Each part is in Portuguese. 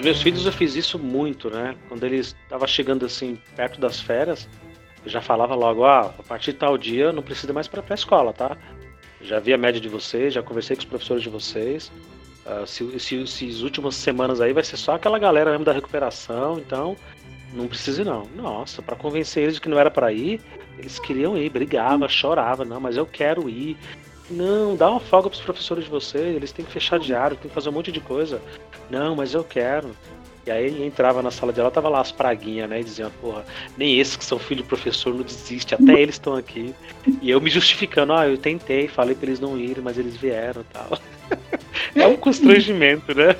os meus filhos eu fiz isso muito, né? Quando eles estavam chegando assim, perto das férias, eu já falava logo, ah, a partir de tal dia não precisa mais para a escola, tá? Já vi a média de vocês, já conversei com os professores de vocês. Uh, se, se, se as últimas semanas aí vai ser só aquela galera mesmo da recuperação, então não precisa não. Nossa, para convencer eles de que não era para ir, eles queriam ir, brigava, chorava, não, mas eu quero ir. Não, dá uma folga pros professores de vocês, eles têm que fechar diário, tem que fazer um monte de coisa. Não, mas eu quero. E aí entrava na sala de aula, tava lá as praguinhas, né? E diziam, porra, nem esses que são filho de professor não desiste, até eles estão aqui. E eu me justificando, ah, eu tentei, falei pra eles não irem, mas eles vieram tal. É um constrangimento, né?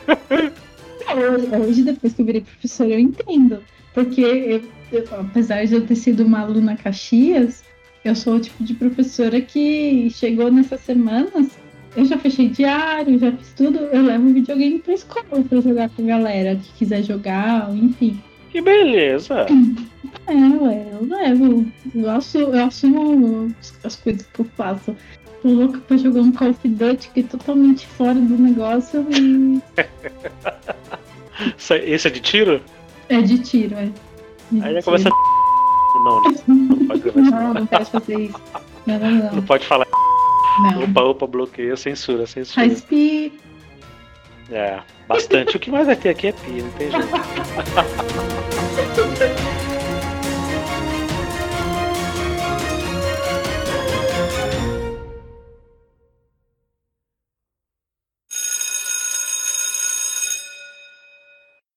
Hoje, depois que eu virei professor, eu entendo. Porque, eu, eu, apesar de eu ter sido uma aluna Caxias, eu sou o tipo de professora que chegou nessas semanas eu já fechei diário, já fiz tudo. Eu levo videogame pra escola pra jogar com a galera que quiser jogar, enfim. Que beleza! É, ué, eu levo. Eu assumo, eu assumo as coisas que eu faço. Tô louca pra jogar um Call of Duty que é totalmente fora do negócio e. Esse é de tiro? É de tiro, é. De Aí já começa a. Não, não, pode Não, não pode fazer isso. Não, não, não. Não pode falar. Não. Opa, opa, bloqueia, censura, censura. Faz pi. É, bastante. o que mais vai ter aqui é pi, não tem jeito.